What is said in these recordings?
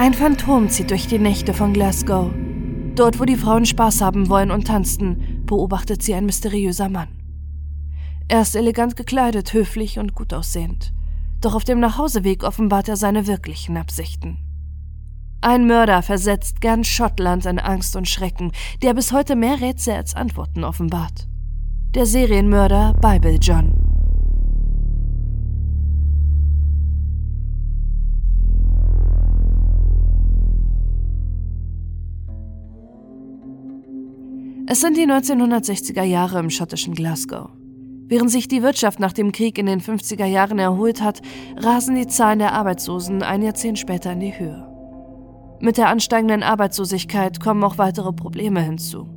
Ein Phantom zieht durch die Nächte von Glasgow. Dort, wo die Frauen Spaß haben wollen und tanzten, beobachtet sie ein mysteriöser Mann. Er ist elegant gekleidet, höflich und gut aussehend. Doch auf dem Nachhauseweg offenbart er seine wirklichen Absichten. Ein Mörder versetzt gern Schottland in Angst und Schrecken, der bis heute mehr Rätsel als Antworten offenbart. Der Serienmörder Bible John. Es sind die 1960er Jahre im schottischen Glasgow. Während sich die Wirtschaft nach dem Krieg in den 50er Jahren erholt hat, rasen die Zahlen der Arbeitslosen ein Jahrzehnt später in die Höhe. Mit der ansteigenden Arbeitslosigkeit kommen auch weitere Probleme hinzu.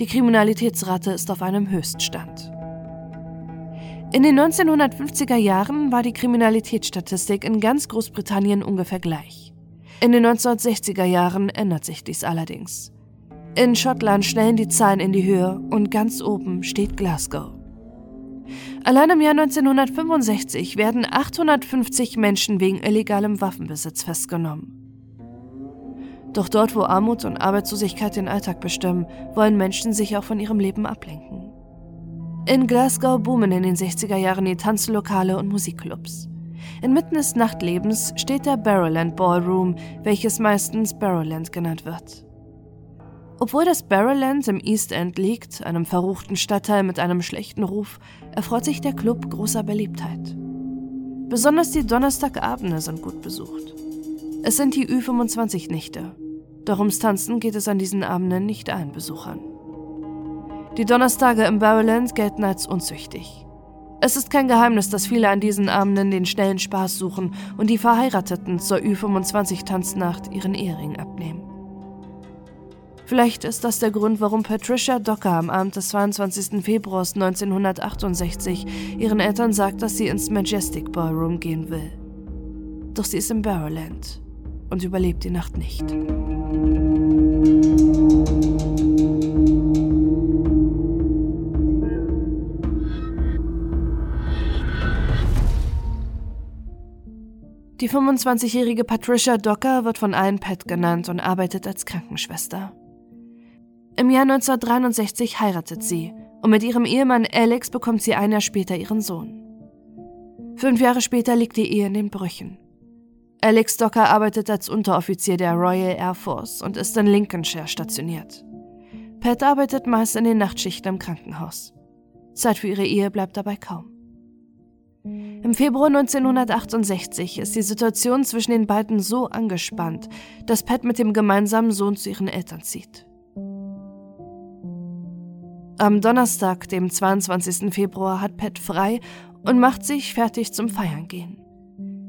Die Kriminalitätsrate ist auf einem Höchststand. In den 1950er Jahren war die Kriminalitätsstatistik in ganz Großbritannien ungefähr gleich. In den 1960er Jahren ändert sich dies allerdings. In Schottland schnellen die Zahlen in die Höhe und ganz oben steht Glasgow. Allein im Jahr 1965 werden 850 Menschen wegen illegalem Waffenbesitz festgenommen. Doch dort, wo Armut und Arbeitslosigkeit den Alltag bestimmen, wollen Menschen sich auch von ihrem Leben ablenken. In Glasgow boomen in den 60er Jahren die Tanzlokale und Musikclubs. Inmitten des Nachtlebens steht der Barrowland Ballroom, welches meistens Barrowland genannt wird. Obwohl das Barrowland im East End liegt, einem verruchten Stadtteil mit einem schlechten Ruf, erfreut sich der Club großer Beliebtheit. Besonders die Donnerstagabende sind gut besucht. Es sind die Ü25-Nächte. Doch ums Tanzen geht es an diesen Abenden nicht allen Besuchern. Die Donnerstage im Barrowland gelten als unzüchtig. Es ist kein Geheimnis, dass viele an diesen Abenden den schnellen Spaß suchen und die Verheirateten zur Ü25-Tanznacht ihren Ehering abnehmen. Vielleicht ist das der Grund, warum Patricia Docker am Abend des 22. Februars 1968 ihren Eltern sagt, dass sie ins Majestic Ballroom gehen will. Doch sie ist im Barrowland und überlebt die Nacht nicht. Die 25-jährige Patricia Docker wird von allen Pat genannt und arbeitet als Krankenschwester. Im Jahr 1963 heiratet sie und mit ihrem Ehemann Alex bekommt sie ein Jahr später ihren Sohn. Fünf Jahre später liegt die Ehe in den Brüchen. Alex Docker arbeitet als Unteroffizier der Royal Air Force und ist in Lincolnshire stationiert. Pat arbeitet meist in den Nachtschichten im Krankenhaus. Zeit für ihre Ehe bleibt dabei kaum. Im Februar 1968 ist die Situation zwischen den beiden so angespannt, dass Pat mit dem gemeinsamen Sohn zu ihren Eltern zieht. Am Donnerstag, dem 22. Februar, hat Pat frei und macht sich fertig zum Feiern gehen.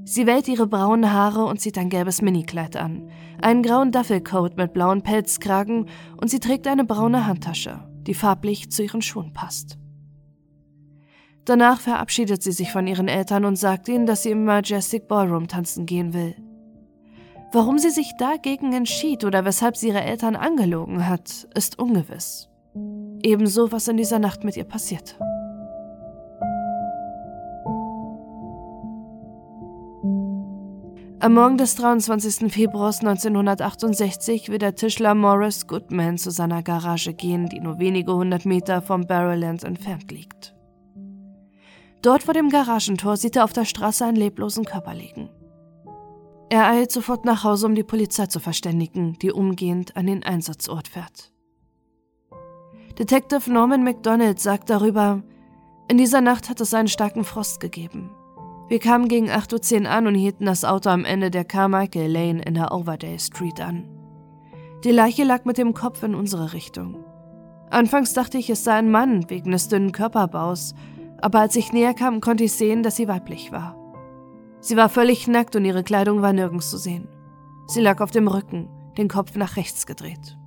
Sie wählt ihre braunen Haare und zieht ein gelbes Minikleid an, einen grauen Duffelcoat mit blauen Pelzkragen und sie trägt eine braune Handtasche, die farblich zu ihren Schuhen passt. Danach verabschiedet sie sich von ihren Eltern und sagt ihnen, dass sie im Majestic Ballroom tanzen gehen will. Warum sie sich dagegen entschied oder weshalb sie ihre Eltern angelogen hat, ist ungewiss. Ebenso, was in dieser Nacht mit ihr passierte. Am Morgen des 23. Februars 1968 will der Tischler Morris Goodman zu seiner Garage gehen, die nur wenige hundert Meter vom Barrowland entfernt liegt. Dort vor dem Garagentor sieht er auf der Straße einen leblosen Körper liegen. Er eilt sofort nach Hause, um die Polizei zu verständigen, die umgehend an den Einsatzort fährt. Detective Norman McDonald sagt darüber, in dieser Nacht hat es einen starken Frost gegeben. Wir kamen gegen 8.10 Uhr an und hielten das Auto am Ende der Carmichael Lane in der Overdale Street an. Die Leiche lag mit dem Kopf in unsere Richtung. Anfangs dachte ich, es sei ein Mann wegen des dünnen Körperbaus, aber als ich näher kam, konnte ich sehen, dass sie weiblich war. Sie war völlig nackt und ihre Kleidung war nirgends zu sehen. Sie lag auf dem Rücken, den Kopf nach rechts gedreht.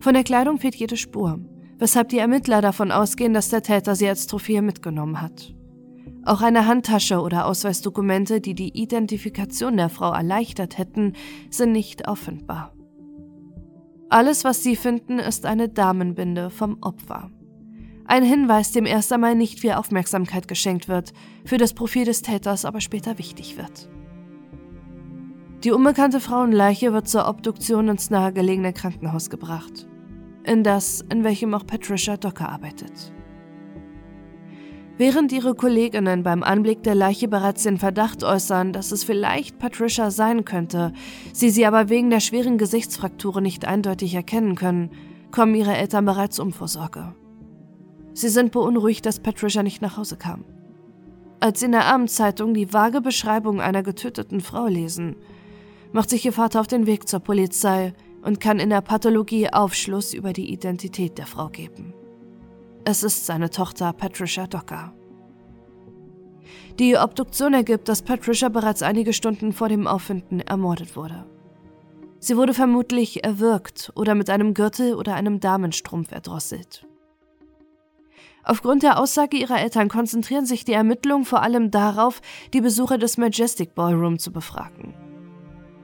Von der Kleidung fehlt jede Spur, weshalb die Ermittler davon ausgehen, dass der Täter sie als Trophäe mitgenommen hat. Auch eine Handtasche oder Ausweisdokumente, die die Identifikation der Frau erleichtert hätten, sind nicht auffindbar. Alles, was sie finden, ist eine Damenbinde vom Opfer. Ein Hinweis, dem erst einmal nicht viel Aufmerksamkeit geschenkt wird, für das Profil des Täters aber später wichtig wird. Die unbekannte Frauenleiche wird zur Obduktion ins nahegelegene Krankenhaus gebracht, in das, in welchem auch Patricia Docker arbeitet. Während ihre Kolleginnen beim Anblick der Leiche bereits den Verdacht äußern, dass es vielleicht Patricia sein könnte, sie sie aber wegen der schweren Gesichtsfraktur nicht eindeutig erkennen können, kommen ihre Eltern bereits um vor Sorge. Sie sind beunruhigt, dass Patricia nicht nach Hause kam. Als sie in der Abendzeitung die vage Beschreibung einer getöteten Frau lesen, macht sich ihr Vater auf den Weg zur Polizei und kann in der Pathologie Aufschluss über die Identität der Frau geben. Es ist seine Tochter Patricia Docker. Die Obduktion ergibt, dass Patricia bereits einige Stunden vor dem Auffinden ermordet wurde. Sie wurde vermutlich erwürgt oder mit einem Gürtel oder einem Damenstrumpf erdrosselt. Aufgrund der Aussage ihrer Eltern konzentrieren sich die Ermittlungen vor allem darauf, die Besucher des Majestic Ballroom zu befragen.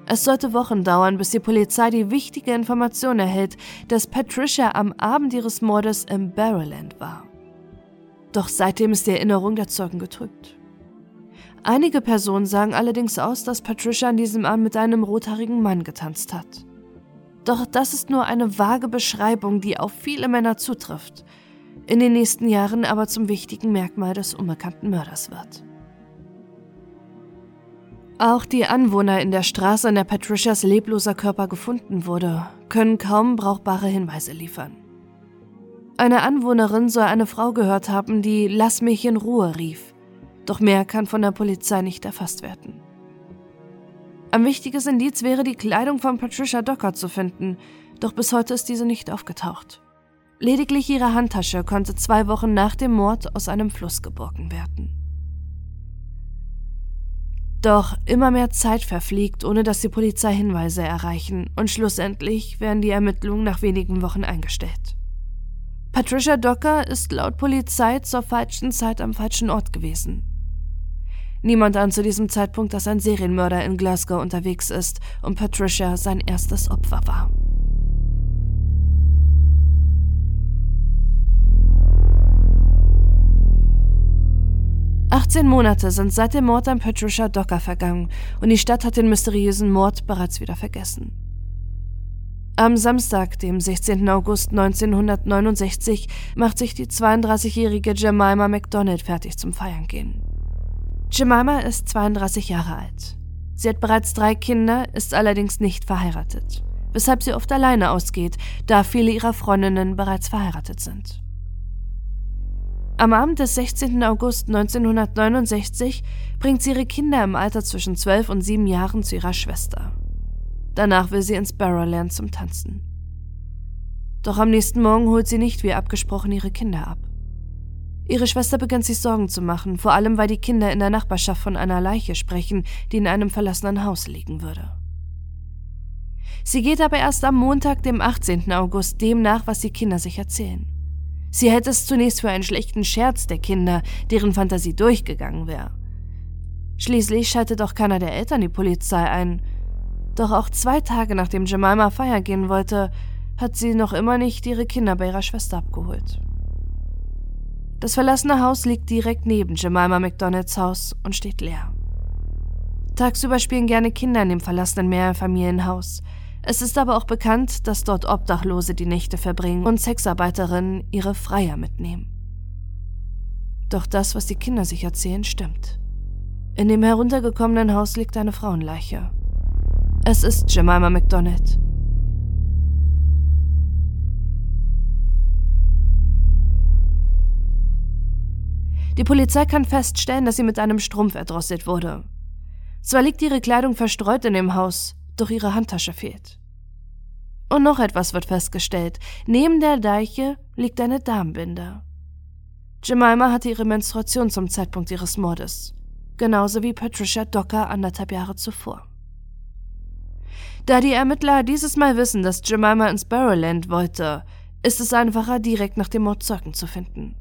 Es sollte Wochen dauern, bis die Polizei die wichtige Information erhält, dass Patricia am Abend ihres Mordes im Barrowland war. Doch seitdem ist die Erinnerung der Zeugen getrübt. Einige Personen sagen allerdings aus, dass Patricia an diesem Abend mit einem rothaarigen Mann getanzt hat. Doch das ist nur eine vage Beschreibung, die auf viele Männer zutrifft, in den nächsten Jahren aber zum wichtigen Merkmal des unbekannten Mörders wird. Auch die Anwohner in der Straße, an der Patricias lebloser Körper gefunden wurde, können kaum brauchbare Hinweise liefern. Eine Anwohnerin soll eine Frau gehört haben, die Lass mich in Ruhe rief, doch mehr kann von der Polizei nicht erfasst werden. Ein wichtiges Indiz wäre die Kleidung von Patricia Docker zu finden, doch bis heute ist diese nicht aufgetaucht. Lediglich ihre Handtasche konnte zwei Wochen nach dem Mord aus einem Fluss geborgen werden. Doch immer mehr Zeit verfliegt, ohne dass die Polizei Hinweise erreichen, und schlussendlich werden die Ermittlungen nach wenigen Wochen eingestellt. Patricia Docker ist laut Polizei zur falschen Zeit am falschen Ort gewesen. Niemand ahnt zu diesem Zeitpunkt, dass ein Serienmörder in Glasgow unterwegs ist und Patricia sein erstes Opfer war. 18 Monate sind seit dem Mord an Patricia Docker vergangen und die Stadt hat den mysteriösen Mord bereits wieder vergessen. Am Samstag, dem 16. August 1969, macht sich die 32-jährige Jemima McDonald fertig zum Feiern gehen. Jemima ist 32 Jahre alt. Sie hat bereits drei Kinder, ist allerdings nicht verheiratet, weshalb sie oft alleine ausgeht, da viele ihrer Freundinnen bereits verheiratet sind. Am Abend des 16. August 1969 bringt sie ihre Kinder im Alter zwischen 12 und 7 Jahren zu ihrer Schwester. Danach will sie ins Barrowland zum Tanzen. Doch am nächsten Morgen holt sie nicht wie abgesprochen ihre Kinder ab. Ihre Schwester beginnt sich Sorgen zu machen, vor allem weil die Kinder in der Nachbarschaft von einer Leiche sprechen, die in einem verlassenen Haus liegen würde. Sie geht aber erst am Montag, dem 18. August, dem nach, was die Kinder sich erzählen. Sie hätte es zunächst für einen schlechten Scherz der Kinder, deren Fantasie durchgegangen wäre. Schließlich schaltet auch keiner der Eltern die Polizei ein. Doch auch zwei Tage nachdem Jemima feiern gehen wollte, hat sie noch immer nicht ihre Kinder bei ihrer Schwester abgeholt. Das verlassene Haus liegt direkt neben Jemima McDonalds Haus und steht leer. Tagsüber spielen gerne Kinder in dem verlassenen Mehrfamilienhaus. Es ist aber auch bekannt, dass dort Obdachlose die Nächte verbringen und Sexarbeiterinnen ihre Freier mitnehmen. Doch das, was die Kinder sich erzählen, stimmt. In dem heruntergekommenen Haus liegt eine Frauenleiche. Es ist Jemima McDonald. Die Polizei kann feststellen, dass sie mit einem Strumpf erdrosselt wurde. Zwar liegt ihre Kleidung verstreut in dem Haus, doch ihre Handtasche fehlt. Und noch etwas wird festgestellt. Neben der Deiche liegt eine Darmbinde. Jemima hatte ihre Menstruation zum Zeitpunkt ihres Mordes. Genauso wie Patricia Docker anderthalb Jahre zuvor. Da die Ermittler dieses Mal wissen, dass Jemima ins Barrowland wollte, ist es einfacher, direkt nach dem Mord Zeugen zu finden.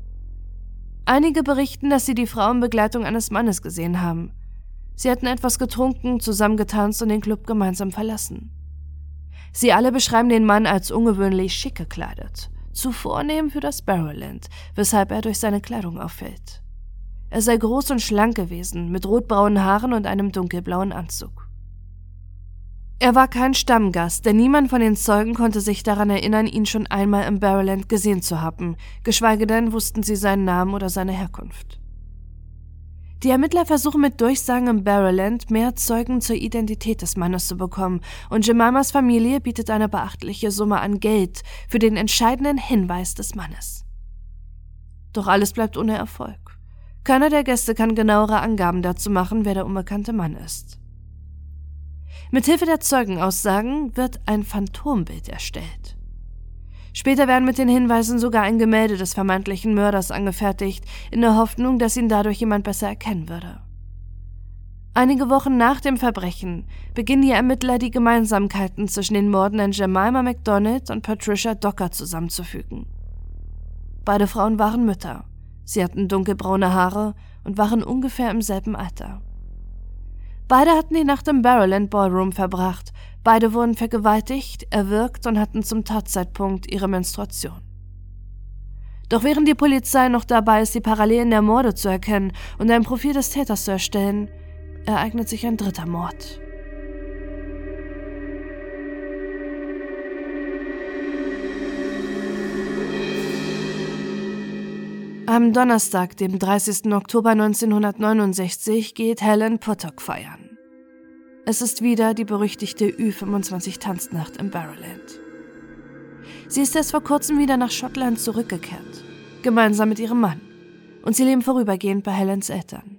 Einige berichten, dass sie die Frau in Begleitung eines Mannes gesehen haben. Sie hatten etwas getrunken, zusammengetanzt und den Club gemeinsam verlassen. Sie alle beschreiben den Mann als ungewöhnlich schick gekleidet, zu vornehm für das Barrowland, weshalb er durch seine Kleidung auffällt. Er sei groß und schlank gewesen, mit rotbraunen Haaren und einem dunkelblauen Anzug. Er war kein Stammgast, denn niemand von den Zeugen konnte sich daran erinnern, ihn schon einmal im Barrowland gesehen zu haben, geschweige denn wussten sie seinen Namen oder seine Herkunft. Die Ermittler versuchen mit Durchsagen im Barrowland mehr Zeugen zur Identität des Mannes zu bekommen, und Jemimas Familie bietet eine beachtliche Summe an Geld für den entscheidenden Hinweis des Mannes. Doch alles bleibt ohne Erfolg. Keiner der Gäste kann genauere Angaben dazu machen, wer der unbekannte Mann ist. Mithilfe der Zeugenaussagen wird ein Phantombild erstellt. Später werden mit den Hinweisen sogar ein Gemälde des vermeintlichen Mörders angefertigt, in der Hoffnung, dass ihn dadurch jemand besser erkennen würde. Einige Wochen nach dem Verbrechen beginnen die Ermittler die Gemeinsamkeiten zwischen den Morden an Jemima MacDonald und Patricia Docker zusammenzufügen. Beide Frauen waren Mütter. Sie hatten dunkelbraune Haare und waren ungefähr im selben Alter. Beide hatten die Nacht im Barrowland Ballroom verbracht. Beide wurden vergewaltigt, erwürgt und hatten zum Tatzeitpunkt ihre Menstruation. Doch während die Polizei noch dabei ist, die Parallelen der Morde zu erkennen und ein Profil des Täters zu erstellen, ereignet sich ein dritter Mord. Am Donnerstag, dem 30. Oktober 1969, geht Helen Potok feiern. Es ist wieder die berüchtigte Ü25-Tanznacht im Barrowland. Sie ist erst vor kurzem wieder nach Schottland zurückgekehrt, gemeinsam mit ihrem Mann, und sie leben vorübergehend bei Helens Eltern.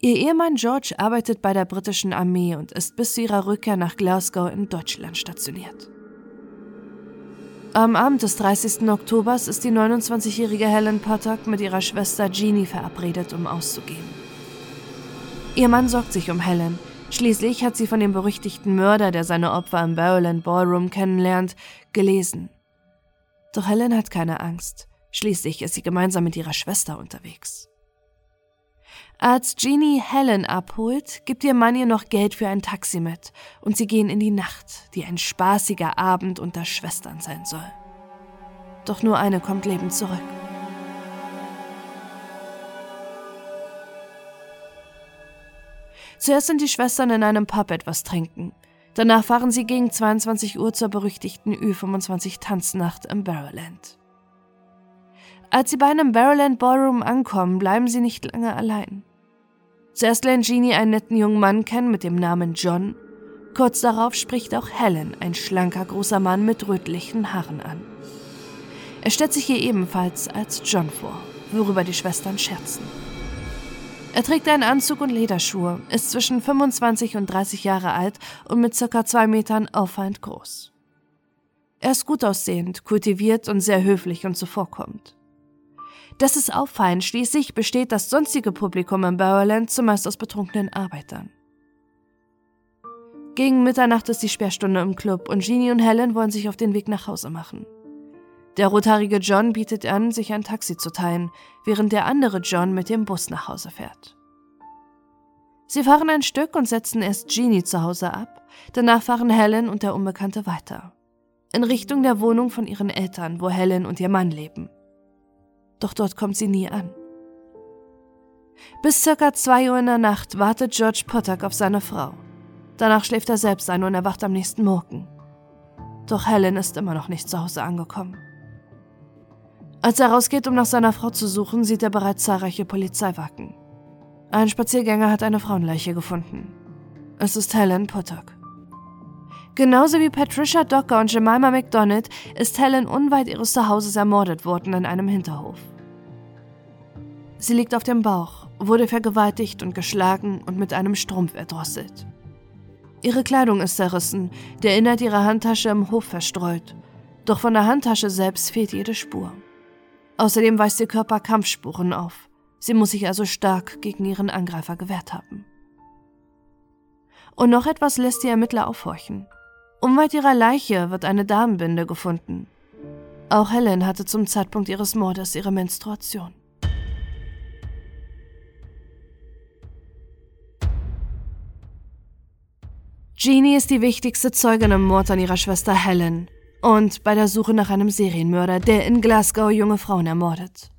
Ihr Ehemann George arbeitet bei der britischen Armee und ist bis zu ihrer Rückkehr nach Glasgow in Deutschland stationiert. Am Abend des 30. Oktobers ist die 29-jährige Helen Potok mit ihrer Schwester Jeannie verabredet, um auszugehen. Ihr Mann sorgt sich um Helen. Schließlich hat sie von dem berüchtigten Mörder, der seine Opfer im Barrowland Ballroom kennenlernt, gelesen. Doch Helen hat keine Angst. Schließlich ist sie gemeinsam mit ihrer Schwester unterwegs. Als Jeannie Helen abholt, gibt ihr Mann ihr noch Geld für ein Taxi mit und sie gehen in die Nacht, die ein spaßiger Abend unter Schwestern sein soll. Doch nur eine kommt lebend zurück. Zuerst sind die Schwestern in einem Pub etwas trinken. Danach fahren sie gegen 22 Uhr zur berüchtigten Ü25 Tanznacht im Barrowland. Als sie bei einem Barrowland Ballroom ankommen, bleiben sie nicht lange allein. Zuerst lernt Jeannie einen netten jungen Mann kennen mit dem Namen John. Kurz darauf spricht auch Helen, ein schlanker großer Mann mit rötlichen Haaren an. Er stellt sich ihr ebenfalls als John vor, worüber die Schwestern scherzen. Er trägt einen Anzug und Lederschuhe, ist zwischen 25 und 30 Jahre alt und mit circa zwei Metern auffallend groß. Er ist gut aussehend, kultiviert und sehr höflich und zuvorkommend. Das ist auffallend, schließlich besteht das sonstige Publikum im Bowerland zumeist aus betrunkenen Arbeitern. Gegen Mitternacht ist die Sperrstunde im Club und Jeannie und Helen wollen sich auf den Weg nach Hause machen. Der rothaarige John bietet an, sich ein Taxi zu teilen, während der andere John mit dem Bus nach Hause fährt. Sie fahren ein Stück und setzen erst Jeannie zu Hause ab, danach fahren Helen und der Unbekannte weiter. In Richtung der Wohnung von ihren Eltern, wo Helen und ihr Mann leben doch dort kommt sie nie an. Bis circa zwei Uhr in der Nacht wartet George Potter auf seine Frau. Danach schläft er selbst ein und erwacht am nächsten Morgen. Doch Helen ist immer noch nicht zu Hause angekommen. Als er rausgeht, um nach seiner Frau zu suchen, sieht er bereits zahlreiche Polizeiwagen. Ein Spaziergänger hat eine Frauenleiche gefunden. Es ist Helen Potok. Genauso wie Patricia Docker und Jemima MacDonald ist Helen unweit ihres Zuhauses ermordet worden in einem Hinterhof. Sie liegt auf dem Bauch, wurde vergewaltigt und geschlagen und mit einem Strumpf erdrosselt. Ihre Kleidung ist zerrissen, der Inhalt ihrer Handtasche im Hof verstreut, doch von der Handtasche selbst fehlt jede Spur. Außerdem weist ihr Körper Kampfspuren auf. Sie muss sich also stark gegen ihren Angreifer gewehrt haben. Und noch etwas lässt die Ermittler aufhorchen. Unweit ihrer Leiche wird eine Damenbinde gefunden. Auch Helen hatte zum Zeitpunkt ihres Mordes ihre Menstruation. Jeannie ist die wichtigste Zeugin im Mord an ihrer Schwester Helen und bei der Suche nach einem Serienmörder, der in Glasgow junge Frauen ermordet.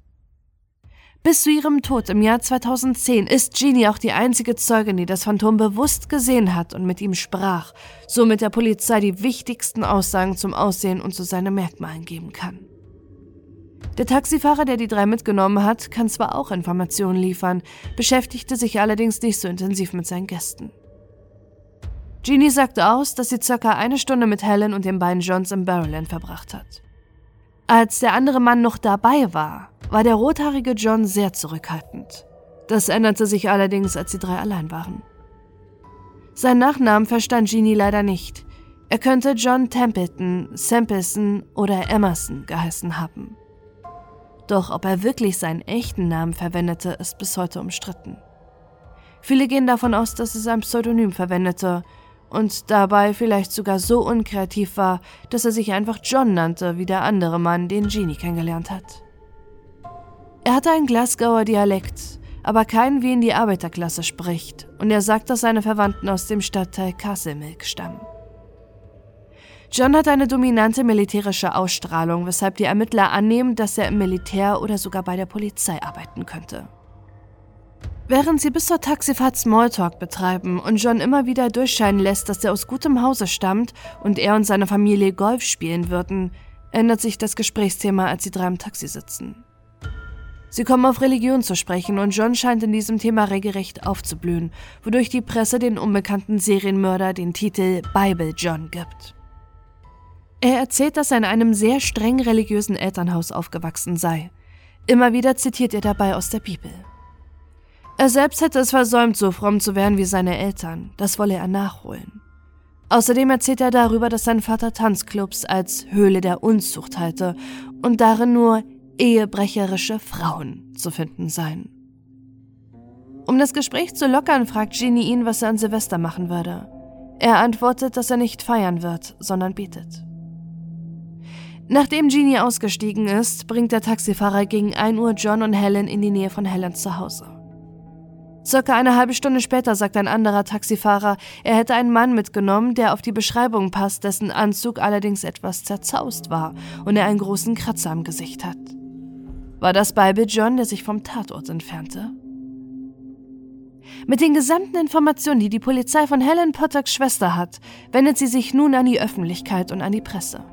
Bis zu ihrem Tod im Jahr 2010 ist Jeannie auch die einzige Zeugin, die das Phantom bewusst gesehen hat und mit ihm sprach, somit der Polizei die wichtigsten Aussagen zum Aussehen und zu seinen Merkmalen geben kann. Der Taxifahrer, der die drei mitgenommen hat, kann zwar auch Informationen liefern, beschäftigte sich allerdings nicht so intensiv mit seinen Gästen. Jeannie sagte aus, dass sie circa eine Stunde mit Helen und den beiden Johns im Barrowland verbracht hat. Als der andere Mann noch dabei war, war der rothaarige John sehr zurückhaltend. Das änderte sich allerdings, als die drei allein waren. Sein Nachnamen verstand Jeannie leider nicht. Er könnte John Templeton, Sampleson oder Emerson geheißen haben. Doch ob er wirklich seinen echten Namen verwendete, ist bis heute umstritten. Viele gehen davon aus, dass er sein Pseudonym verwendete und dabei vielleicht sogar so unkreativ war, dass er sich einfach John nannte, wie der andere Mann, den Jeannie kennengelernt hat. Er hatte einen Glasgower Dialekt, aber keinen, wie ihn die Arbeiterklasse spricht, und er sagt, dass seine Verwandten aus dem Stadtteil Castlemilk stammen. John hat eine dominante militärische Ausstrahlung, weshalb die Ermittler annehmen, dass er im Militär oder sogar bei der Polizei arbeiten könnte. Während sie bis zur Taxifahrt Smalltalk betreiben und John immer wieder durchscheinen lässt, dass er aus gutem Hause stammt und er und seine Familie Golf spielen würden, ändert sich das Gesprächsthema, als die drei im Taxi sitzen. Sie kommen auf Religion zu sprechen und John scheint in diesem Thema regelrecht aufzublühen, wodurch die Presse den unbekannten Serienmörder den Titel Bible John gibt. Er erzählt, dass er in einem sehr streng religiösen Elternhaus aufgewachsen sei. Immer wieder zitiert er dabei aus der Bibel. Er selbst hätte es versäumt, so fromm zu werden wie seine Eltern. Das wolle er nachholen. Außerdem erzählt er darüber, dass sein Vater Tanzclubs als Höhle der Unzucht halte und darin nur ehebrecherische Frauen zu finden seien. Um das Gespräch zu lockern, fragt Genie ihn, was er an Silvester machen würde. Er antwortet, dass er nicht feiern wird, sondern betet. Nachdem Genie ausgestiegen ist, bringt der Taxifahrer gegen 1 Uhr John und Helen in die Nähe von Helens Zuhause. Circa eine halbe Stunde später sagt ein anderer Taxifahrer, er hätte einen Mann mitgenommen, der auf die Beschreibung passt, dessen Anzug allerdings etwas zerzaust war und er einen großen Kratzer am Gesicht hat. War das Bible John, der sich vom Tatort entfernte? Mit den gesamten Informationen, die die Polizei von Helen Pottocks Schwester hat, wendet sie sich nun an die Öffentlichkeit und an die Presse.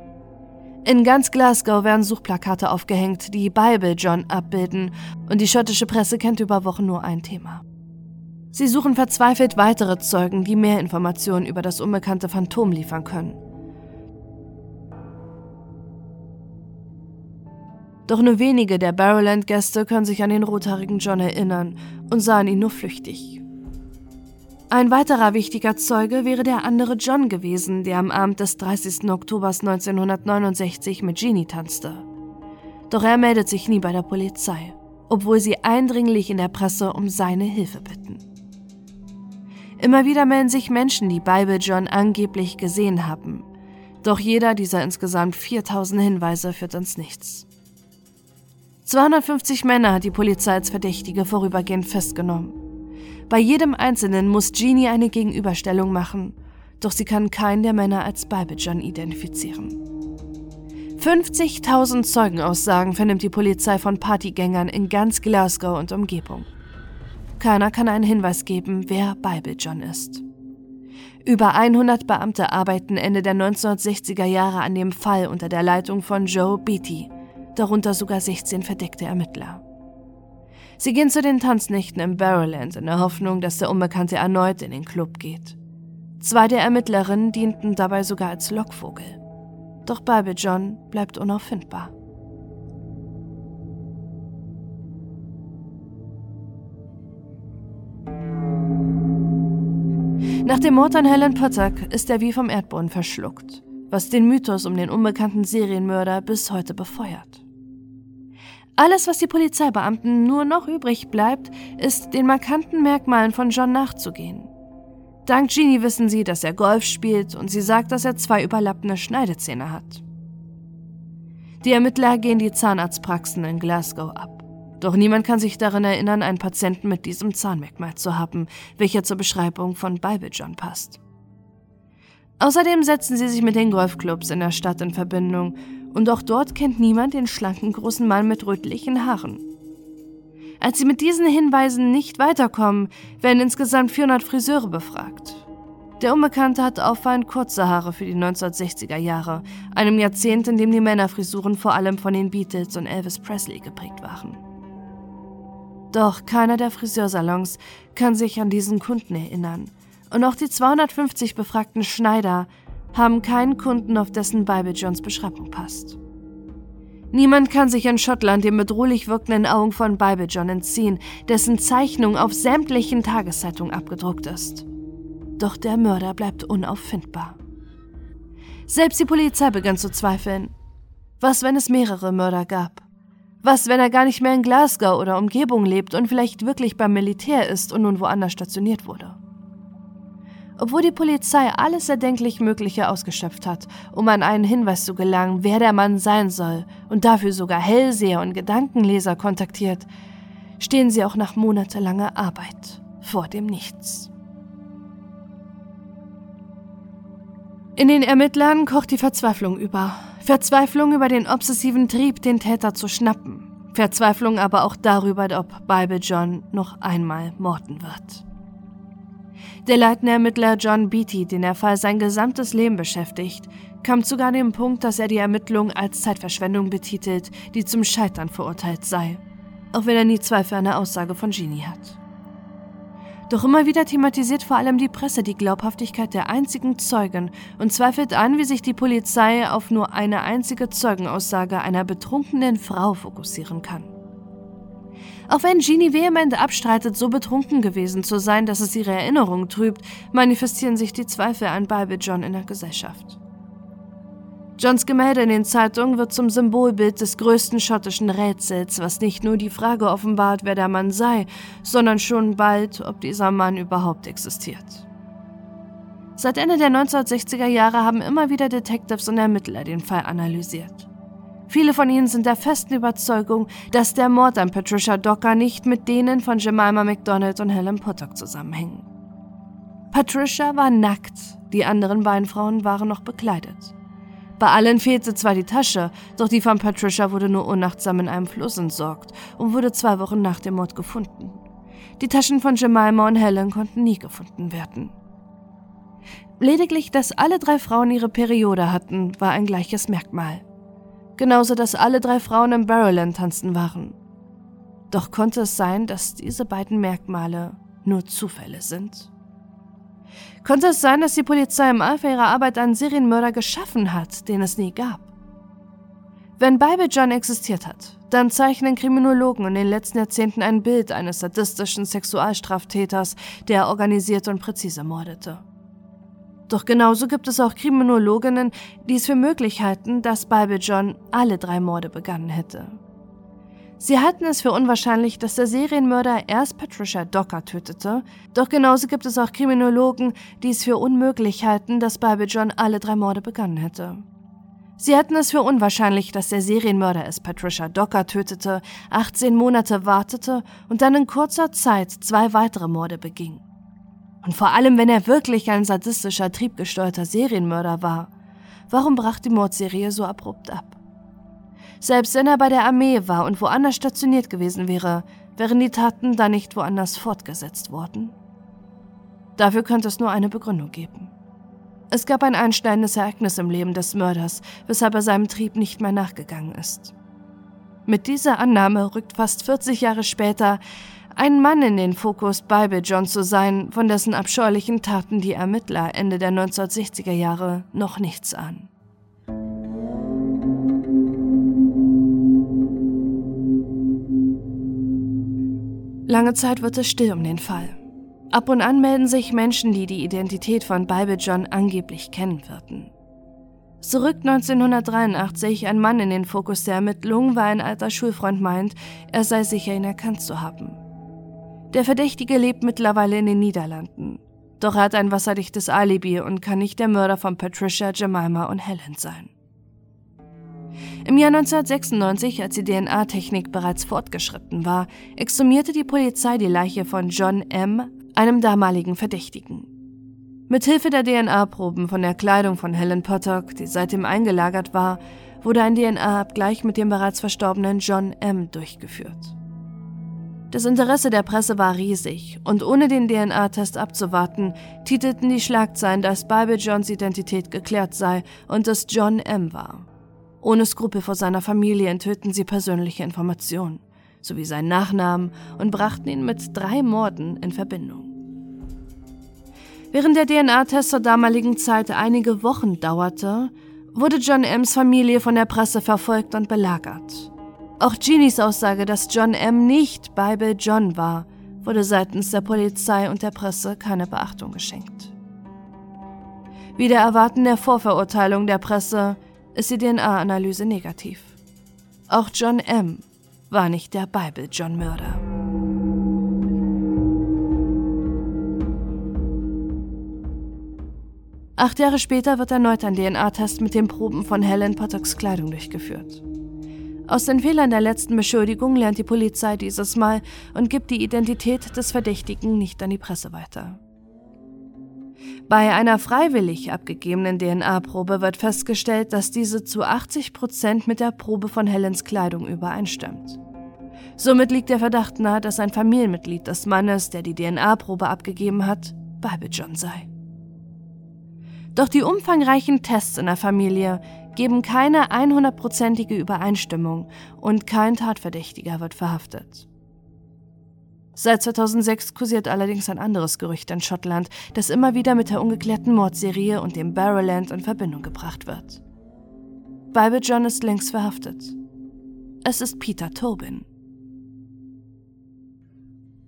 In ganz Glasgow werden Suchplakate aufgehängt, die Bible John abbilden, und die schottische Presse kennt über Wochen nur ein Thema. Sie suchen verzweifelt weitere Zeugen, die mehr Informationen über das unbekannte Phantom liefern können. Doch nur wenige der Barrowland-Gäste können sich an den rothaarigen John erinnern und sahen ihn nur flüchtig. Ein weiterer wichtiger Zeuge wäre der andere John gewesen, der am Abend des 30. Oktober 1969 mit Jeannie tanzte. Doch er meldet sich nie bei der Polizei, obwohl sie eindringlich in der Presse um seine Hilfe bitten. Immer wieder melden sich Menschen, die Bible John angeblich gesehen haben. Doch jeder dieser insgesamt 4000 Hinweise führt ins Nichts. 250 Männer hat die Polizei als Verdächtige vorübergehend festgenommen. Bei jedem Einzelnen muss Jeannie eine Gegenüberstellung machen, doch sie kann keinen der Männer als Bible John identifizieren. 50.000 Zeugenaussagen vernimmt die Polizei von Partygängern in ganz Glasgow und Umgebung. Keiner kann einen Hinweis geben, wer Bible John ist. Über 100 Beamte arbeiten Ende der 1960er Jahre an dem Fall unter der Leitung von Joe Beatty, darunter sogar 16 verdeckte Ermittler. Sie gehen zu den Tanznächten im Barrowland in der Hoffnung, dass der Unbekannte erneut in den Club geht. Zwei der Ermittlerinnen dienten dabei sogar als Lockvogel. Doch Bible John bleibt unauffindbar. Nach dem Mord an Helen Pottack ist er wie vom Erdboden verschluckt, was den Mythos um den unbekannten Serienmörder bis heute befeuert. Alles, was die Polizeibeamten nur noch übrig bleibt, ist den markanten Merkmalen von John nachzugehen. Dank Jeannie wissen sie, dass er Golf spielt und sie sagt, dass er zwei überlappende Schneidezähne hat. Die Ermittler gehen die Zahnarztpraxen in Glasgow ab. Doch niemand kann sich daran erinnern, einen Patienten mit diesem Zahnmerkmal zu haben, welcher zur Beschreibung von John passt. Außerdem setzen sie sich mit den Golfclubs in der Stadt in Verbindung und auch dort kennt niemand den schlanken großen Mann mit rötlichen Haaren. Als sie mit diesen Hinweisen nicht weiterkommen, werden insgesamt 400 Friseure befragt. Der Unbekannte hat auffallend kurze Haare für die 1960er Jahre, einem Jahrzehnt, in dem die Männerfrisuren vor allem von den Beatles und Elvis Presley geprägt waren. Doch keiner der Friseursalons kann sich an diesen Kunden erinnern. Und auch die 250 befragten Schneider haben keinen Kunden, auf dessen Bible Johns Beschreibung passt. Niemand kann sich in Schottland den bedrohlich wirkenden Augen von Bible John entziehen, dessen Zeichnung auf sämtlichen Tageszeitungen abgedruckt ist. Doch der Mörder bleibt unauffindbar. Selbst die Polizei begann zu zweifeln. Was, wenn es mehrere Mörder gab? Was, wenn er gar nicht mehr in Glasgow oder Umgebung lebt und vielleicht wirklich beim Militär ist und nun woanders stationiert wurde? Obwohl die Polizei alles erdenklich Mögliche ausgeschöpft hat, um an einen Hinweis zu gelangen, wer der Mann sein soll und dafür sogar Hellseher und Gedankenleser kontaktiert, stehen sie auch nach monatelanger Arbeit vor dem Nichts. In den Ermittlern kocht die Verzweiflung über. Verzweiflung über den obsessiven Trieb, den Täter zu schnappen. Verzweiflung aber auch darüber, ob Bible John noch einmal morden wird. Der leitende Ermittler John Beatty, den der Fall sein gesamtes Leben beschäftigt, kam sogar an den Punkt, dass er die Ermittlung als Zeitverschwendung betitelt, die zum Scheitern verurteilt sei, auch wenn er nie Zweifel an der Aussage von Genie hat. Doch immer wieder thematisiert vor allem die Presse die Glaubhaftigkeit der einzigen Zeugen und zweifelt an, wie sich die Polizei auf nur eine einzige Zeugenaussage einer betrunkenen Frau fokussieren kann. Auch wenn Jeannie vehement abstreitet, so betrunken gewesen zu sein, dass es ihre Erinnerung trübt, manifestieren sich die Zweifel an Bible John in der Gesellschaft. Johns Gemälde in den Zeitungen wird zum Symbolbild des größten schottischen Rätsels, was nicht nur die Frage offenbart, wer der Mann sei, sondern schon bald, ob dieser Mann überhaupt existiert. Seit Ende der 1960er Jahre haben immer wieder Detectives und Ermittler den Fall analysiert. Viele von ihnen sind der festen Überzeugung, dass der Mord an Patricia Docker nicht mit denen von Jemima MacDonald und Helen Potok zusammenhängen. Patricia war nackt, die anderen beiden Frauen waren noch bekleidet. Bei allen fehlte zwar die Tasche, doch die von Patricia wurde nur unachtsam in einem Fluss entsorgt und wurde zwei Wochen nach dem Mord gefunden. Die Taschen von Jemima und Helen konnten nie gefunden werden. Lediglich, dass alle drei Frauen ihre Periode hatten, war ein gleiches Merkmal. Genauso, dass alle drei Frauen im Barrowland tanzen waren. Doch konnte es sein, dass diese beiden Merkmale nur Zufälle sind? Konnte es sein, dass die Polizei im Eifer ihrer Arbeit einen Serienmörder geschaffen hat, den es nie gab? Wenn Bible John existiert hat, dann zeichnen Kriminologen in den letzten Jahrzehnten ein Bild eines sadistischen Sexualstraftäters, der organisiert und präzise mordete. Doch genauso gibt es auch Kriminologinnen, die es für möglich halten, dass Bible John alle drei Morde begangen hätte. Sie halten es für unwahrscheinlich, dass der Serienmörder erst Patricia Docker tötete, doch genauso gibt es auch Kriminologen, die es für unmöglich halten, dass Bible John alle drei Morde begangen hätte. Sie halten es für unwahrscheinlich, dass der Serienmörder es Patricia Docker tötete, 18 Monate wartete und dann in kurzer Zeit zwei weitere Morde beging. Und vor allem, wenn er wirklich ein sadistischer, triebgesteuerter Serienmörder war, warum brach die Mordserie so abrupt ab? Selbst wenn er bei der Armee war und woanders stationiert gewesen wäre, wären die Taten dann nicht woanders fortgesetzt worden? Dafür könnte es nur eine Begründung geben. Es gab ein einschneidendes Ereignis im Leben des Mörders, weshalb er seinem Trieb nicht mehr nachgegangen ist. Mit dieser Annahme rückt fast 40 Jahre später ein Mann in den Fokus, Bible John zu sein, von dessen abscheulichen Taten die Ermittler Ende der 1960er Jahre noch nichts ahnen. Lange Zeit wird es still um den Fall. Ab und an melden sich Menschen, die die Identität von Bible John angeblich kennen würden. Zurück 1983 ein Mann in den Fokus der Ermittlungen, weil ein alter Schulfreund meint, er sei sicher, ihn erkannt zu haben. Der Verdächtige lebt mittlerweile in den Niederlanden. Doch er hat ein wasserdichtes Alibi und kann nicht der Mörder von Patricia, Jemima und Helen sein. Im Jahr 1996, als die DNA-Technik bereits fortgeschritten war, exhumierte die Polizei die Leiche von John M., einem damaligen Verdächtigen. Mithilfe der DNA-Proben von der Kleidung von Helen Potok, die seitdem eingelagert war, wurde ein DNA-Abgleich mit dem bereits verstorbenen John M. durchgeführt. Das Interesse der Presse war riesig und ohne den DNA-Test abzuwarten, titelten die Schlagzeilen, dass Bible Johns Identität geklärt sei und es John M. war. Ohne Skrupel vor seiner Familie enthüllten sie persönliche Informationen sowie seinen Nachnamen und brachten ihn mit drei Morden in Verbindung. Während der DNA-Test zur damaligen Zeit einige Wochen dauerte, wurde John M.'s Familie von der Presse verfolgt und belagert. Auch Jeannies Aussage, dass John M. nicht Bible John war, wurde seitens der Polizei und der Presse keine Beachtung geschenkt. Wie der Erwarten der Vorverurteilung der Presse ist die DNA-Analyse negativ. Auch John M. war nicht der Bible John Mörder. Acht Jahre später wird erneut ein DNA-Test mit den Proben von Helen Pottocks Kleidung durchgeführt. Aus den Fehlern der letzten Beschuldigung lernt die Polizei dieses Mal und gibt die Identität des Verdächtigen nicht an die Presse weiter. Bei einer freiwillig abgegebenen DNA-Probe wird festgestellt, dass diese zu 80 Prozent mit der Probe von Helens Kleidung übereinstimmt. Somit liegt der Verdacht nahe, dass ein Familienmitglied des Mannes, der die DNA-Probe abgegeben hat, Bible John sei. Doch die umfangreichen Tests in der Familie geben keine 100%ige Übereinstimmung und kein Tatverdächtiger wird verhaftet. Seit 2006 kursiert allerdings ein anderes Gerücht in Schottland, das immer wieder mit der ungeklärten Mordserie und dem Barrowland in Verbindung gebracht wird. Bible John ist längst verhaftet. Es ist Peter Tobin.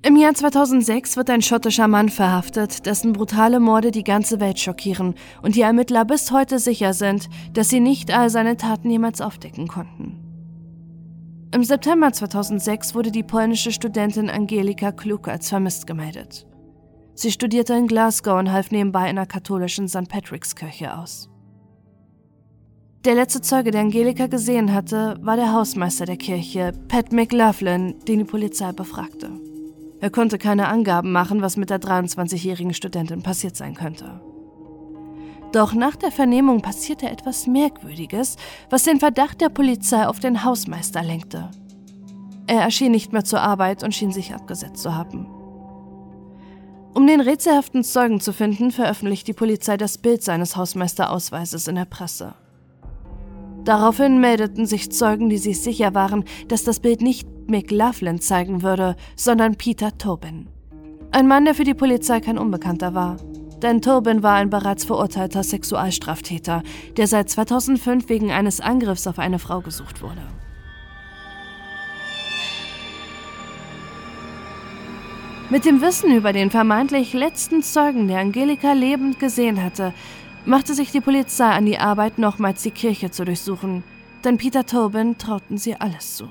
Im Jahr 2006 wird ein schottischer Mann verhaftet, dessen brutale Morde die ganze Welt schockieren und die Ermittler bis heute sicher sind, dass sie nicht all seine Taten jemals aufdecken konnten. Im September 2006 wurde die polnische Studentin Angelika Klug als vermisst gemeldet. Sie studierte in Glasgow und half nebenbei in der katholischen St. Patrick's Kirche aus. Der letzte Zeuge, der Angelika gesehen hatte, war der Hausmeister der Kirche, Pat McLaughlin, den die Polizei befragte. Er konnte keine Angaben machen, was mit der 23-jährigen Studentin passiert sein könnte. Doch nach der Vernehmung passierte etwas Merkwürdiges, was den Verdacht der Polizei auf den Hausmeister lenkte. Er erschien nicht mehr zur Arbeit und schien sich abgesetzt zu haben. Um den rätselhaften Zeugen zu finden, veröffentlicht die Polizei das Bild seines Hausmeisterausweises in der Presse. Daraufhin meldeten sich Zeugen, die sich sicher waren, dass das Bild nicht McLaughlin zeigen würde, sondern Peter Tobin. Ein Mann, der für die Polizei kein Unbekannter war. Denn Tobin war ein bereits verurteilter Sexualstraftäter, der seit 2005 wegen eines Angriffs auf eine Frau gesucht wurde. Mit dem Wissen über den vermeintlich letzten Zeugen, der Angelika lebend gesehen hatte, machte sich die Polizei an die Arbeit, nochmals die Kirche zu durchsuchen, denn Peter Tobin trauten sie alles zu.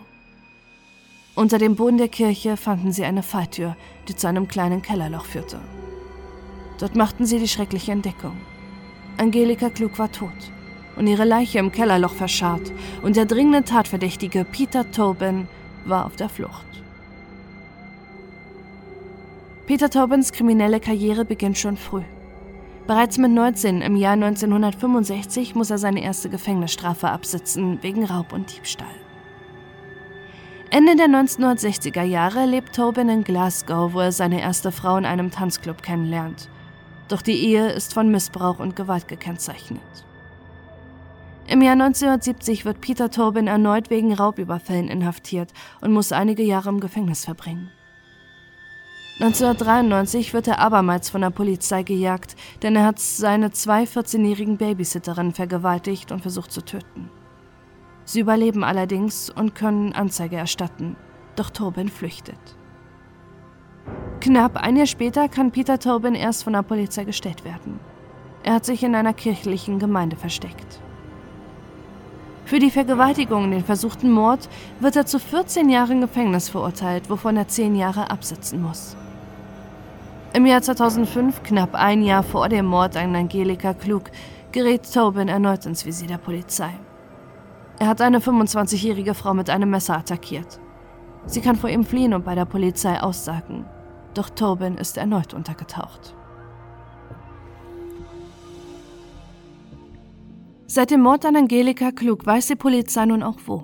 Unter dem Boden der Kirche fanden sie eine Falltür, die zu einem kleinen Kellerloch führte. Dort machten sie die schreckliche Entdeckung. Angelika Klug war tot und ihre Leiche im Kellerloch verscharrt und der dringende Tatverdächtige Peter Tobin war auf der Flucht. Peter Tobins kriminelle Karriere beginnt schon früh. Bereits mit 19 im Jahr 1965 muss er seine erste Gefängnisstrafe absitzen wegen Raub und Diebstahl. Ende der 1960er Jahre lebt Tobin in Glasgow, wo er seine erste Frau in einem Tanzclub kennenlernt. Doch die Ehe ist von Missbrauch und Gewalt gekennzeichnet. Im Jahr 1970 wird Peter Tobin erneut wegen Raubüberfällen inhaftiert und muss einige Jahre im Gefängnis verbringen. 1993 wird er abermals von der Polizei gejagt, denn er hat seine zwei 14-jährigen Babysitterinnen vergewaltigt und versucht zu töten. Sie überleben allerdings und können Anzeige erstatten, doch Tobin flüchtet. Knapp ein Jahr später kann Peter Tobin erst von der Polizei gestellt werden. Er hat sich in einer kirchlichen Gemeinde versteckt. Für die Vergewaltigung und den versuchten Mord wird er zu 14 Jahren Gefängnis verurteilt, wovon er 10 Jahre absitzen muss. Im Jahr 2005, knapp ein Jahr vor dem Mord an Angelika Klug, gerät Tobin erneut ins Visier der Polizei. Er hat eine 25-jährige Frau mit einem Messer attackiert. Sie kann vor ihm fliehen und bei der Polizei aussagen. Doch Tobin ist erneut untergetaucht. Seit dem Mord an Angelika Klug weiß die Polizei nun auch wo.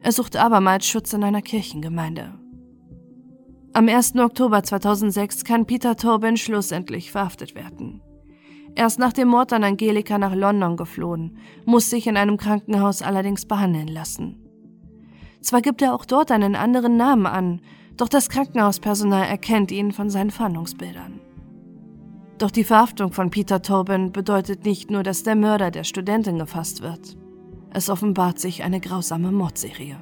Er sucht abermals Schutz in einer Kirchengemeinde. Am 1. Oktober 2006 kann Peter Tobin schlussendlich verhaftet werden. Er ist nach dem Mord an Angelika nach London geflohen, muss sich in einem Krankenhaus allerdings behandeln lassen. Zwar gibt er auch dort einen anderen Namen an, doch das Krankenhauspersonal erkennt ihn von seinen Fahndungsbildern. Doch die Verhaftung von Peter Tobin bedeutet nicht nur, dass der Mörder der Studentin gefasst wird. Es offenbart sich eine grausame Mordserie.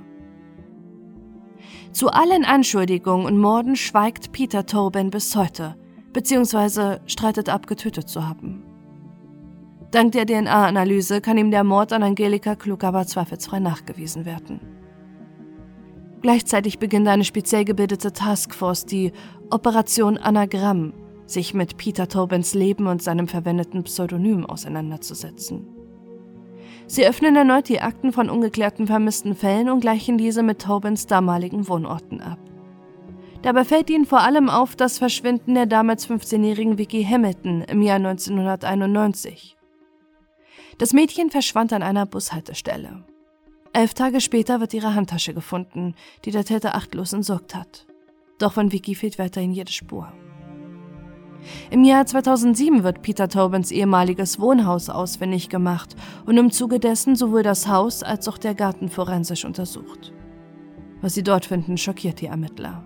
Zu allen Anschuldigungen und Morden schweigt Peter Tobin bis heute, beziehungsweise streitet ab, getötet zu haben. Dank der DNA-Analyse kann ihm der Mord an Angelika Klug aber zweifelsfrei nachgewiesen werden. Gleichzeitig beginnt eine speziell gebildete Taskforce, die Operation Anagramm, sich mit Peter Tobins Leben und seinem verwendeten Pseudonym auseinanderzusetzen. Sie öffnen erneut die Akten von ungeklärten vermissten Fällen und gleichen diese mit Tobins damaligen Wohnorten ab. Dabei fällt ihnen vor allem auf das Verschwinden der damals 15-jährigen Vicky Hamilton im Jahr 1991. Das Mädchen verschwand an einer Bushaltestelle. Elf Tage später wird ihre Handtasche gefunden, die der Täter achtlos entsorgt hat. Doch von Vicky fehlt weiterhin jede Spur. Im Jahr 2007 wird Peter Tobins ehemaliges Wohnhaus ausfindig gemacht und im Zuge dessen sowohl das Haus als auch der Garten forensisch untersucht. Was sie dort finden, schockiert die Ermittler.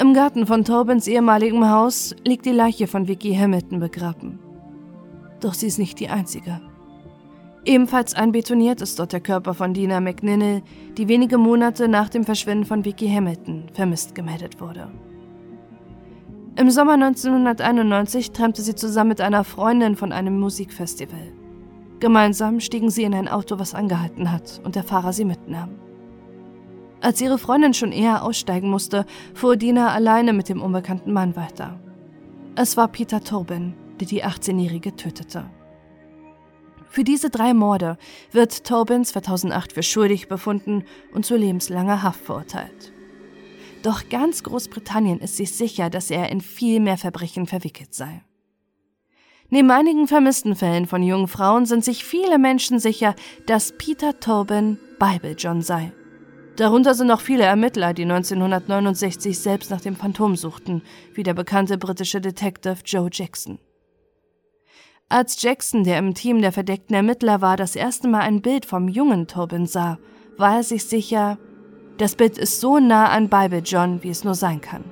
Im Garten von Tobins ehemaligem Haus liegt die Leiche von Vicky Hamilton begraben. Doch sie ist nicht die einzige. Ebenfalls einbetoniert ist dort der Körper von Dina McNinnell, die wenige Monate nach dem Verschwinden von Vicky Hamilton vermisst gemeldet wurde. Im Sommer 1991 träumte sie zusammen mit einer Freundin von einem Musikfestival. Gemeinsam stiegen sie in ein Auto, was angehalten hat und der Fahrer sie mitnahm. Als ihre Freundin schon eher aussteigen musste, fuhr Dina alleine mit dem unbekannten Mann weiter. Es war Peter Tobin, der die 18-Jährige tötete. Für diese drei Morde wird Tobin 2008 für schuldig befunden und zu lebenslanger Haft verurteilt. Doch ganz Großbritannien ist sich sicher, dass er in viel mehr Verbrechen verwickelt sei. Neben einigen vermissten Fällen von jungen Frauen sind sich viele Menschen sicher, dass Peter Tobin Bible John sei. Darunter sind auch viele Ermittler, die 1969 selbst nach dem Phantom suchten, wie der bekannte britische Detective Joe Jackson. Als Jackson, der im Team der verdeckten Ermittler war, das erste Mal ein Bild vom jungen Tobin sah, war er sich sicher, das Bild ist so nah an Bible John, wie es nur sein kann.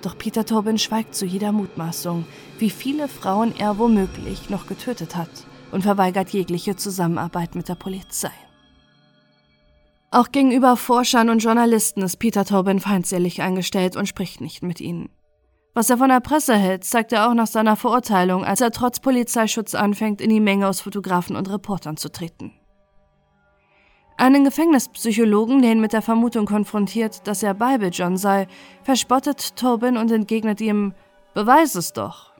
Doch Peter Tobin schweigt zu jeder Mutmaßung, wie viele Frauen er womöglich noch getötet hat und verweigert jegliche Zusammenarbeit mit der Polizei. Auch gegenüber Forschern und Journalisten ist Peter Tobin feindselig eingestellt und spricht nicht mit ihnen. Was er von der Presse hält, zeigt er auch nach seiner Verurteilung, als er trotz Polizeischutz anfängt, in die Menge aus Fotografen und Reportern zu treten. Einen Gefängnispsychologen, der ihn mit der Vermutung konfrontiert, dass er Bible John sei, verspottet Tobin und entgegnet ihm: Beweis es doch.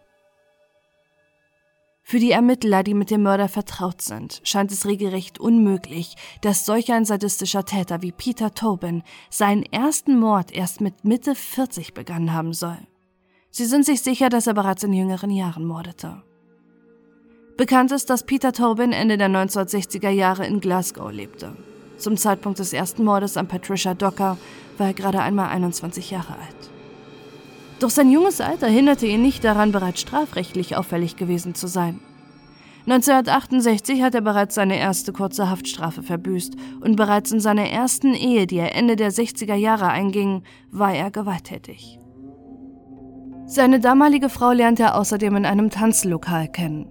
Für die Ermittler, die mit dem Mörder vertraut sind, scheint es regelrecht unmöglich, dass solch ein sadistischer Täter wie Peter Tobin seinen ersten Mord erst mit Mitte 40 begangen haben soll. Sie sind sich sicher, dass er bereits in jüngeren Jahren mordete. Bekannt ist, dass Peter Tobin Ende der 1960er Jahre in Glasgow lebte. Zum Zeitpunkt des ersten Mordes an Patricia Docker war er gerade einmal 21 Jahre alt. Doch sein junges Alter hinderte ihn nicht daran, bereits strafrechtlich auffällig gewesen zu sein. 1968 hat er bereits seine erste kurze Haftstrafe verbüßt und bereits in seiner ersten Ehe, die er Ende der 60er Jahre einging, war er gewalttätig. Seine damalige Frau lernte er außerdem in einem Tanzlokal kennen.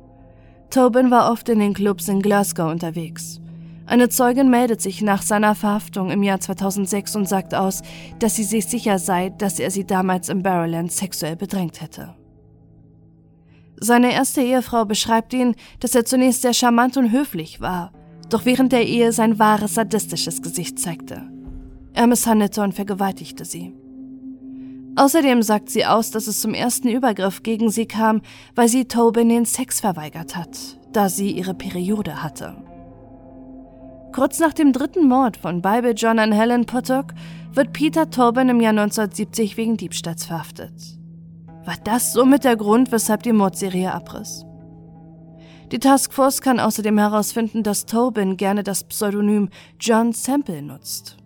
Tobin war oft in den Clubs in Glasgow unterwegs. Eine Zeugin meldet sich nach seiner Verhaftung im Jahr 2006 und sagt aus, dass sie sich sicher sei, dass er sie damals im Barrowland sexuell bedrängt hätte. Seine erste Ehefrau beschreibt ihn, dass er zunächst sehr charmant und höflich war, doch während der Ehe sein wahres sadistisches Gesicht zeigte. Er misshandelte und vergewaltigte sie. Außerdem sagt sie aus, dass es zum ersten Übergriff gegen sie kam, weil sie Tobin den Sex verweigert hat, da sie ihre Periode hatte. Kurz nach dem dritten Mord von Bible John an Helen Potok wird Peter Tobin im Jahr 1970 wegen Diebstahls verhaftet. War das somit der Grund, weshalb die Mordserie abriss? Die Taskforce kann außerdem herausfinden, dass Tobin gerne das Pseudonym John Sample nutzt.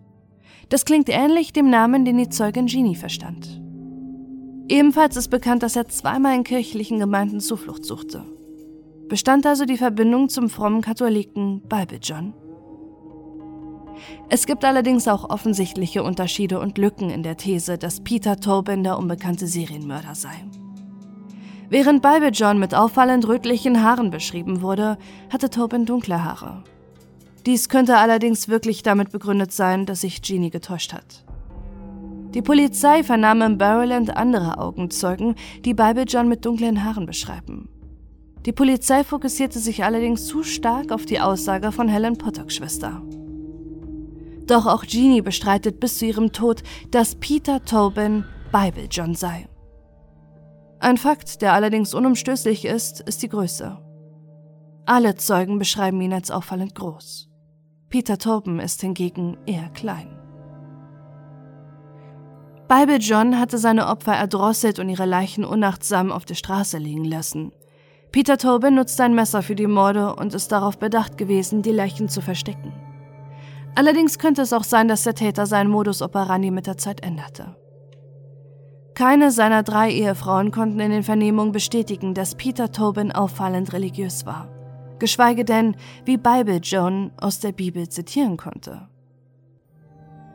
Das klingt ähnlich dem Namen, den die Zeugin Jeannie verstand. Ebenfalls ist bekannt, dass er zweimal in kirchlichen Gemeinden Zuflucht suchte. Bestand also die Verbindung zum frommen Katholiken Bible John? Es gibt allerdings auch offensichtliche Unterschiede und Lücken in der These, dass Peter Tobin der unbekannte Serienmörder sei. Während Bible John mit auffallend rötlichen Haaren beschrieben wurde, hatte Tobin dunkle Haare. Dies könnte allerdings wirklich damit begründet sein, dass sich Jeannie getäuscht hat. Die Polizei vernahm im Barrowland andere Augenzeugen, die Bible John mit dunklen Haaren beschreiben. Die Polizei fokussierte sich allerdings zu stark auf die Aussage von Helen Pottocks Schwester. Doch auch Jeannie bestreitet bis zu ihrem Tod, dass Peter Tobin Bible John sei. Ein Fakt, der allerdings unumstößlich ist, ist die Größe. Alle Zeugen beschreiben ihn als auffallend groß. Peter Tobin ist hingegen eher klein. Bible John hatte seine Opfer erdrosselt und ihre Leichen unachtsam auf der Straße liegen lassen. Peter Tobin nutzte ein Messer für die Morde und ist darauf bedacht gewesen, die Leichen zu verstecken. Allerdings könnte es auch sein, dass der Täter seinen Modus operandi mit der Zeit änderte. Keine seiner drei Ehefrauen konnten in den Vernehmungen bestätigen, dass Peter Tobin auffallend religiös war, geschweige denn, wie Bible Joan aus der Bibel zitieren konnte.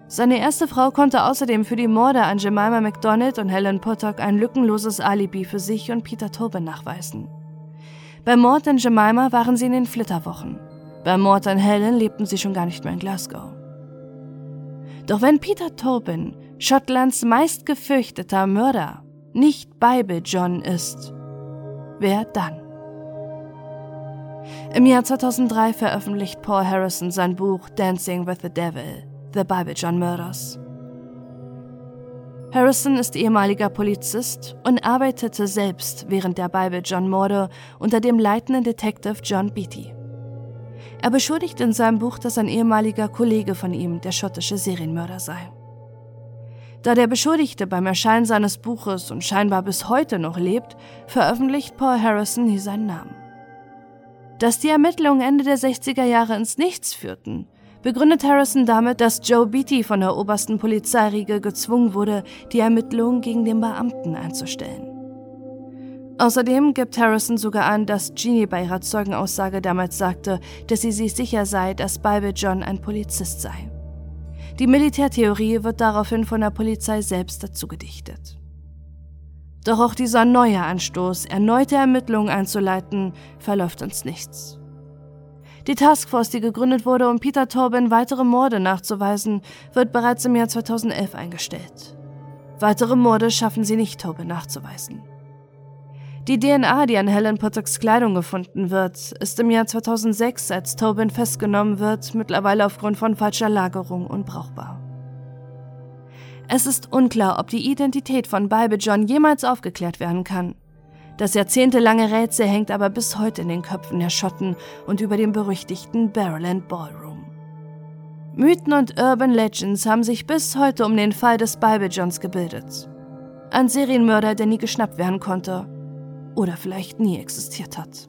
Seine erste Frau konnte außerdem für die Morde an Jemima MacDonald und Helen Potok ein lückenloses Alibi für sich und Peter Tobin nachweisen. Beim Mord an Jemima waren sie in den Flitterwochen. Beim Mord an Helen lebten sie schon gar nicht mehr in Glasgow. Doch wenn Peter Tobin, Schottlands meistgefürchteter Mörder, nicht Bible John ist, wer dann? Im Jahr 2003 veröffentlicht Paul Harrison sein Buch Dancing with the Devil, The Bible John Murders. Harrison ist ehemaliger Polizist und arbeitete selbst während der Bible John Morde unter dem leitenden Detective John Beatty. Er beschuldigt in seinem Buch, dass ein ehemaliger Kollege von ihm der schottische Serienmörder sei. Da der Beschuldigte beim Erscheinen seines Buches und scheinbar bis heute noch lebt, veröffentlicht Paul Harrison nie seinen Namen. Dass die Ermittlungen Ende der 60er Jahre ins Nichts führten, begründet Harrison damit, dass Joe Beatty von der obersten Polizeiriege gezwungen wurde, die Ermittlungen gegen den Beamten einzustellen. Außerdem gibt Harrison sogar an, dass Jeannie bei ihrer Zeugenaussage damals sagte, dass sie sich sicher sei, dass Bible John ein Polizist sei. Die Militärtheorie wird daraufhin von der Polizei selbst dazu gedichtet. Doch auch dieser neue Anstoß, erneute Ermittlungen einzuleiten, verläuft uns nichts. Die Taskforce, die gegründet wurde, um Peter Tobin weitere Morde nachzuweisen, wird bereits im Jahr 2011 eingestellt. Weitere Morde schaffen sie nicht, Tobin nachzuweisen. Die DNA, die an Helen Pottocks Kleidung gefunden wird, ist im Jahr 2006, als Tobin festgenommen wird, mittlerweile aufgrund von falscher Lagerung unbrauchbar. Es ist unklar, ob die Identität von Bible John jemals aufgeklärt werden kann. Das jahrzehntelange Rätsel hängt aber bis heute in den Köpfen der Schotten und über dem berüchtigten Barrowland Ballroom. Mythen und Urban Legends haben sich bis heute um den Fall des Bible Johns gebildet. Ein Serienmörder, der nie geschnappt werden konnte oder vielleicht nie existiert hat.